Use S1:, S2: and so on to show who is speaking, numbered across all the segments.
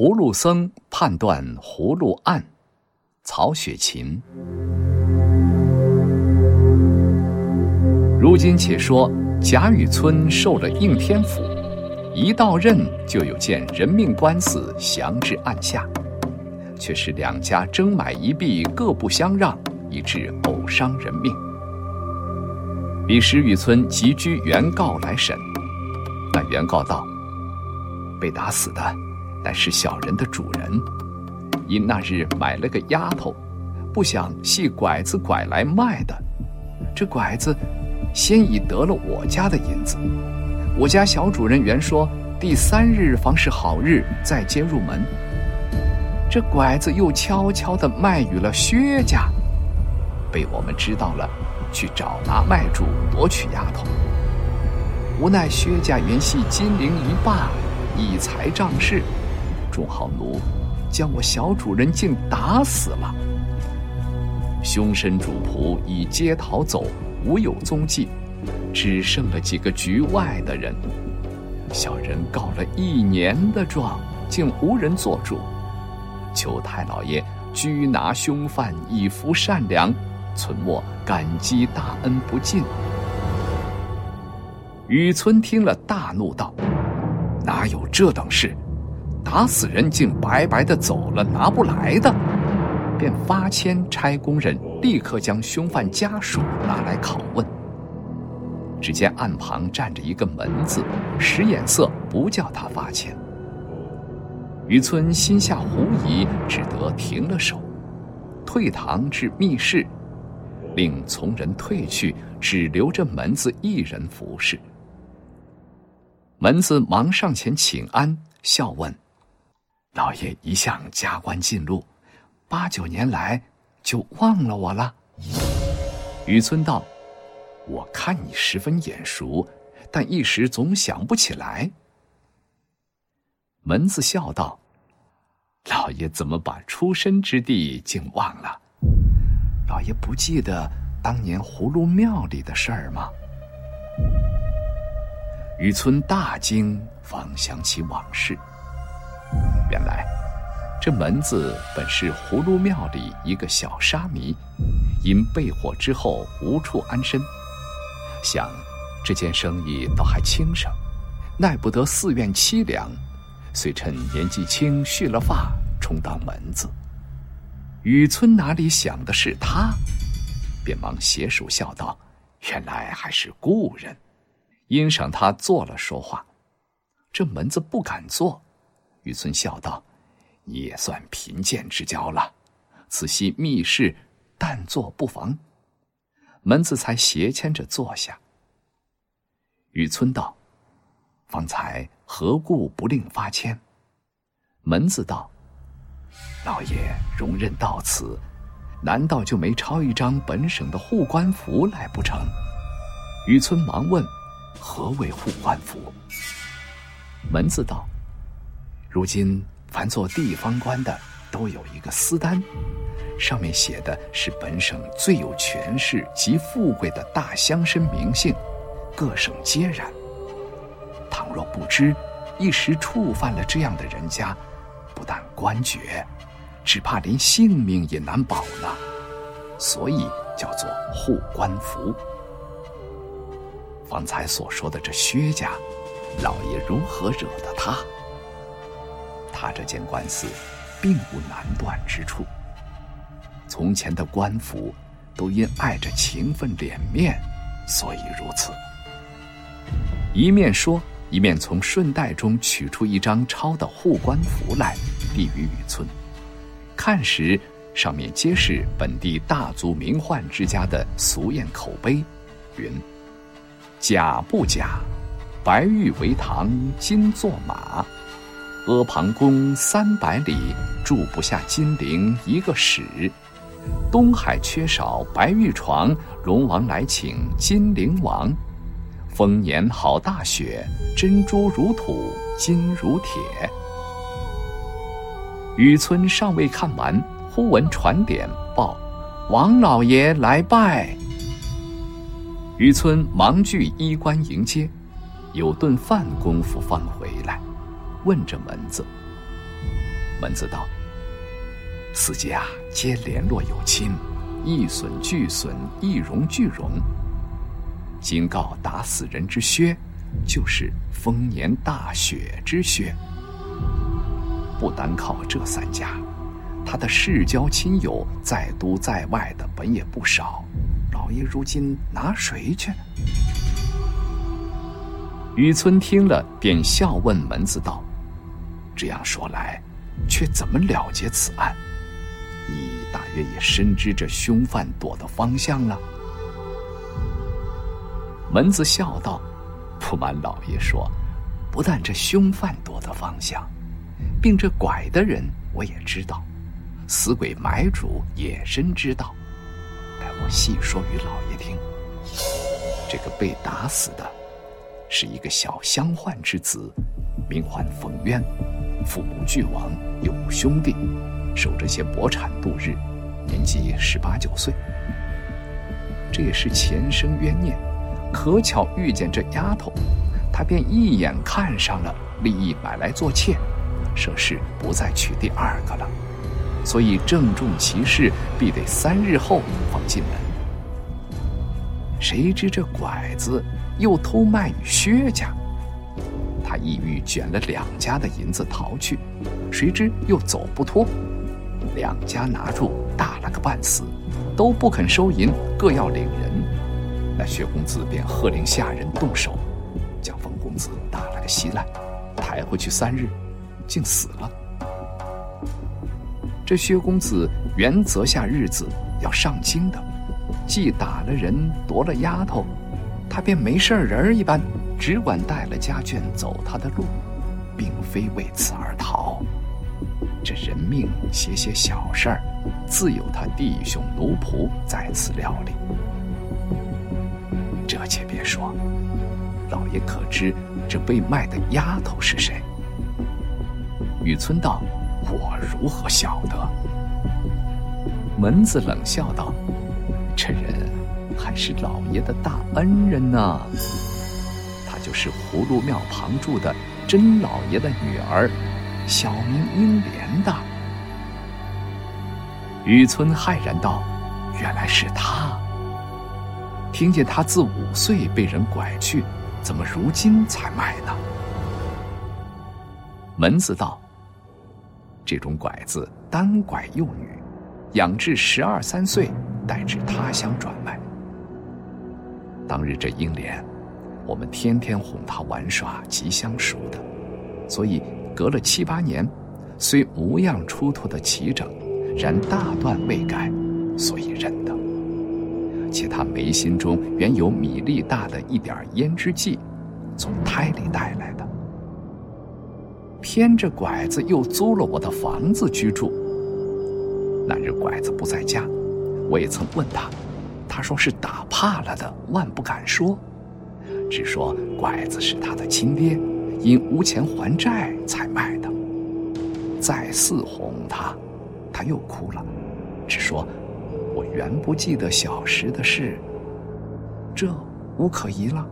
S1: 葫芦僧判断葫芦案，曹雪芹。如今且说贾雨村受了应天府，一到任就有件人命官司降至案下，却是两家争买一币，各不相让，以致偶伤人命。彼时雨村急居原告来审，那原告道：“被打死的乃是小人的主人，因那日买了个丫头，不想系拐子拐来卖的，这拐子。”先已得了我家的银子，我家小主人原说第三日方是好日，再接入门。这拐子又悄悄地卖与了薛家，被我们知道了，去找拿卖主夺取丫头。无奈薛家原系金陵一霸，以财仗势，众好奴将我小主人竟打死了，凶身主仆已皆逃走。无有踪迹，只剩了几个局外的人。小人告了一年的状，竟无人做主。求太老爷拘拿凶犯，以服善良，存莫感激大恩不尽。雨村听了，大怒道：“哪有这等事？打死人竟白白的走了，拿不来的。”便发签差工人立刻将凶犯家属拿来拷问。只见案旁站着一个门子，使眼色不叫他发签。渔村心下狐疑，只得停了手，退堂至密室，令从人退去，只留着门子一人服侍。门子忙上前请安，笑问：“老爷一向加官进禄。”八九年来，就忘了我了。雨村道：“我看你十分眼熟，但一时总想不起来。”门子笑道：“老爷怎么把出身之地竟忘了？老爷不记得当年葫芦庙里的事儿吗？”雨村大惊，方想起往事，原来。这门子本是葫芦庙里一个小沙弥，因被火之后无处安身，想这件生意倒还轻省，耐不得寺院凄凉，遂趁年纪轻蓄了发，充当门子。雨村哪里想的是他，便忙携手笑道：“原来还是故人，因赏他坐了说话。”这门子不敢坐，雨村笑道。你也算贫贱之交了，此系密室，但坐不妨。门子才斜牵着坐下。雨村道：“方才何故不令发签？”门子道：“老爷容忍到此，难道就没抄一张本省的护官符来不成？”雨村忙问：“何为护官符？”门子道：“如今。”凡做地方官的，都有一个私单，上面写的是本省最有权势及富贵的大乡绅名姓，各省皆然。倘若不知，一时触犯了这样的人家，不但官爵，只怕连性命也难保呢。所以叫做护官符。方才所说的这薛家，老爷如何惹得他？他这件官司，并无难断之处。从前的官府，都因爱着情分脸面，所以如此。一面说，一面从顺带中取出一张抄的护官符来，递于雨村。看时，上面皆是本地大族名宦之家的俗谚口碑，云：“假不假，白玉为堂，金作马。”阿房宫三百里，住不下金陵一个史。东海缺少白玉床，龙王来请金陵王。丰年好大雪，珍珠如土，金如铁。雨村尚未看完，忽闻传点报：王老爷来拜。雨村忙具衣冠迎接，有顿饭功夫方回来。问着门子，门子道：“四家皆联络有亲，一损俱损，一荣俱荣。今告打死人之薛，就是丰年大雪之薛。不单靠这三家，他的世交亲友在都在外的本也不少。老爷如今拿谁去？”雨村听了，便笑问门子道：“这样说来。”却怎么了结此案？你大约也深知这凶犯躲的方向了。门子笑道：“不瞒老爷说，不但这凶犯躲的方向，并这拐的人我也知道，死鬼买主也深知道。待我细说与老爷听。这个被打死的，是一个小乡宦之子，名唤冯渊。”父母俱亡，有兄弟，守着些薄产度日，年纪十八九岁。这也是前生冤孽，可巧遇见这丫头，他便一眼看上了，立意买来做妾，舍是不再娶第二个了。所以郑重其事，必得三日后方进门。谁知这拐子又偷卖与薛家。他意欲卷了两家的银子逃去，谁知又走不脱，两家拿住打了个半死，都不肯收银，各要领人。那薛公子便喝令下人动手，将冯公子打了个稀烂，抬回去三日，竟死了。这薛公子原择下日子要上京的，既打了人，夺了丫头，他便没事人一般。只管带了家眷走他的路，并非为此而逃。这人命些些小事儿，自有他弟兄奴仆在此料理。这且别说，老爷可知这被卖的丫头是谁？雨村道：“我如何晓得？”门子冷笑道：“这人还是老爷的大恩人呢。”是葫芦庙旁住的甄老爷的女儿，小名英莲的。雨村骇然道：“原来是他！听见他自五岁被人拐去，怎么如今才卖呢？”门子道：“这种拐子单拐幼女，养至十二三岁，带至他乡转卖。当日这英莲。”我们天天哄他玩耍，极相熟的，所以隔了七八年，虽模样出脱的齐整，然大段未改，所以认得。且他眉心中原有米粒大的一点胭脂迹，从胎里带来的。偏这拐子又租了我的房子居住。那日拐子不在家，我也曾问他，他说是打怕了的，万不敢说。只说拐子是他的亲爹，因无钱还债才卖的。再四哄他，他又哭了，只说：“我原不记得小时的事，这无可疑了。”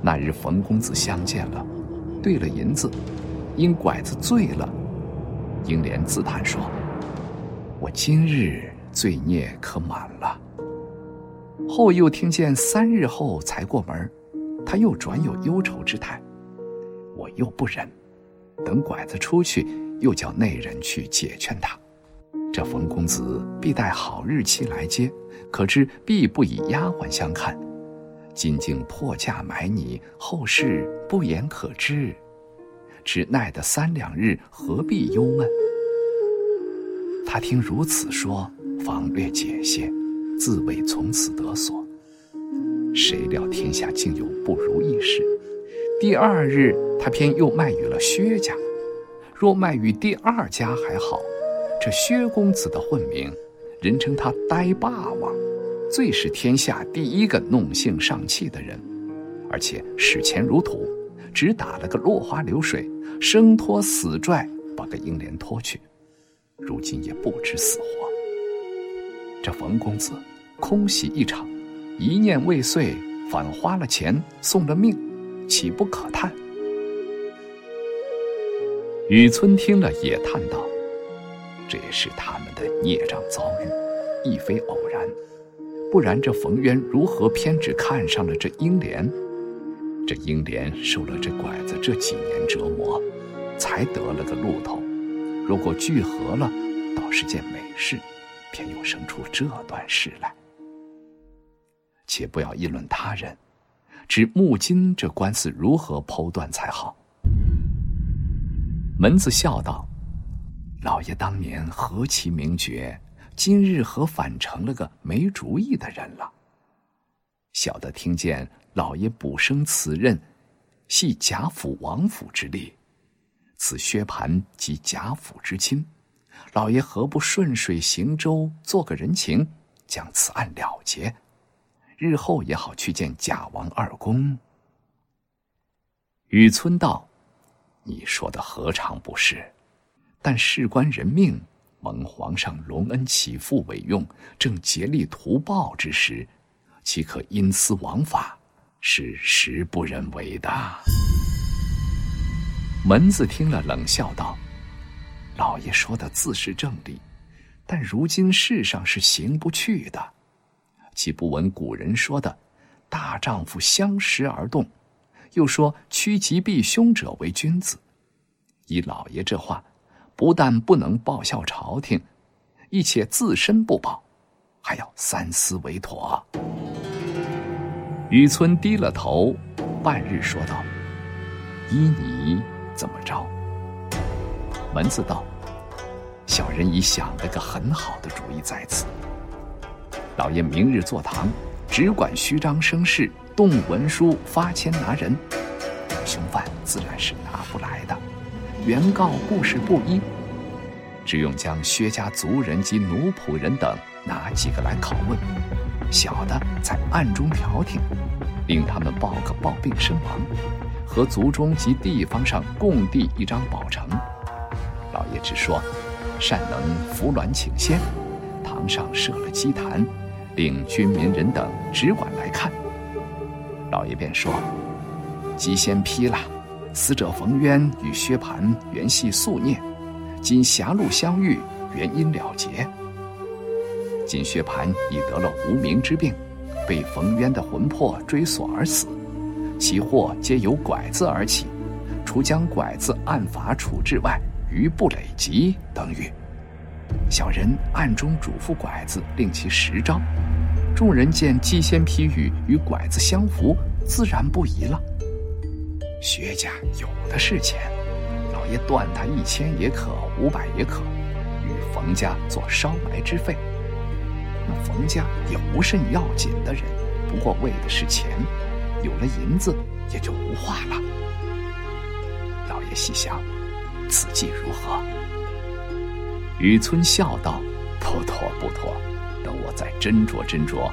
S1: 那日冯公子相见了，兑了银子，因拐子醉了，英莲自叹说：“我今日罪孽可满了。”后又听见三日后才过门，他又转有忧愁之态，我又不忍，等拐子出去，又叫内人去解劝他。这冯公子必待好日期来接，可知必不以丫鬟相看。今竟破价买你，后事不言可知，只奈得三两日，何必忧闷？他听如此说，方略解些。自谓从此得所，谁料天下竟有不如意事。第二日，他偏又卖与了薛家。若卖与第二家还好，这薛公子的混名，人称他呆霸王，最是天下第一个弄性上气的人，而且使钱如土，只打了个落花流水，生拖死拽把个英莲拖去，如今也不知死活。这冯公子空喜一场，一念未遂，反花了钱送了命，岂不可叹？雨村听了也叹道：“这也是他们的孽障遭遇，亦非偶然。不然这冯渊如何偏只看上了这英莲？这英莲受了这拐子这几年折磨，才得了个路头。如果聚合了，倒是件美事，偏又生出这段事来。且不要议论他人，只木金这官司如何剖断才好。”门子笑道：“老爷当年何其名绝，今日何反成了个没主意的人了？”小的听见老爷补升此任，系贾府王府之力，此薛蟠即贾府之亲，老爷何不顺水行舟，做个人情，将此案了结，日后也好去见贾王二公。雨村道。你说的何尝不是？但事关人命，蒙皇上隆恩启复委用，正竭力图报之时，岂可因私枉法？是实不忍为的。门子听了，冷笑道：“老爷说的自是正理，但如今世上是行不去的。岂不闻古人说的‘大丈夫相识而动’？”又说趋吉避凶者为君子。依老爷这话，不但不能报效朝廷，亦且自身不保，还要三思为妥。雨村低了头，半日说道：“依你怎么着？”门子道：“小人已想了个很好的主意在此。老爷明日坐堂，只管虚张声势。”动文书发签拿人，凶犯自然是拿不来的。原告故事不一，只用将薛家族人及奴仆人等拿几个来拷问，小的在暗中调停，令他们报个暴病身亡，和族中及地方上共递一张保呈。也只说，善能扶鸾请仙，堂上设了祭坛，令军民人等只管来看。老爷便说：“即先批了，死者冯渊与薛蟠原系宿孽，今狭路相遇，原因了结。今薛蟠已得了无名之病，被冯渊的魂魄追索而死，其祸皆由拐子而起，除将拐子按法处置外，余不累及等于。小人暗中嘱咐拐子，令其实招。”众人见鸡仙批语与拐子相符，自然不疑了。薛家有的是钱，老爷断他一千也可，五百也可，与冯家做烧埋之费。那冯家也无甚要紧的人，不过为的是钱，有了银子也就无话了。老爷细想，此计如何？雨村笑道：“不妥，不妥。”等我再斟酌斟酌，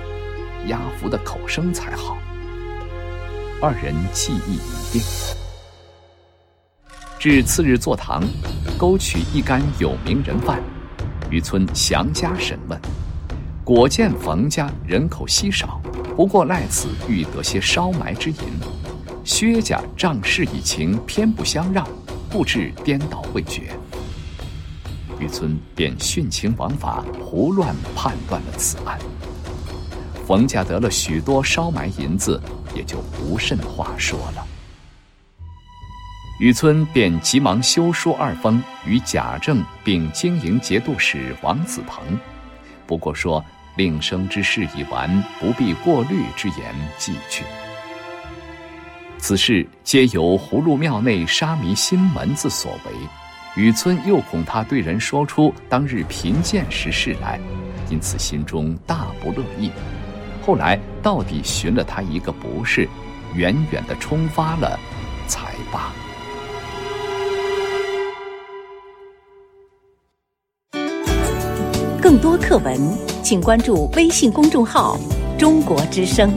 S1: 押符的口声才好。二人计议已定。至次日坐堂，勾取一干有名人犯，雨村详加审问，果见冯家人口稀少，不过赖此欲得些烧埋之银；薛家仗势以情，偏不相让，不致颠倒未决。渔村便徇情枉法，胡乱判断了此案。冯家得了许多烧埋银子，也就无甚话说了。渔村便急忙修书二封，与贾政并经营节度使王子鹏，不过说令生之事已完，不必过虑之言寄去。此事皆由葫芦庙内沙弥新门子所为。雨村又恐他对人说出当日贫贱时事来，因此心中大不乐意。后来到底寻了他一个不是，远远的冲发了，才罢。
S2: 更多课文，请关注微信公众号“中国之声”。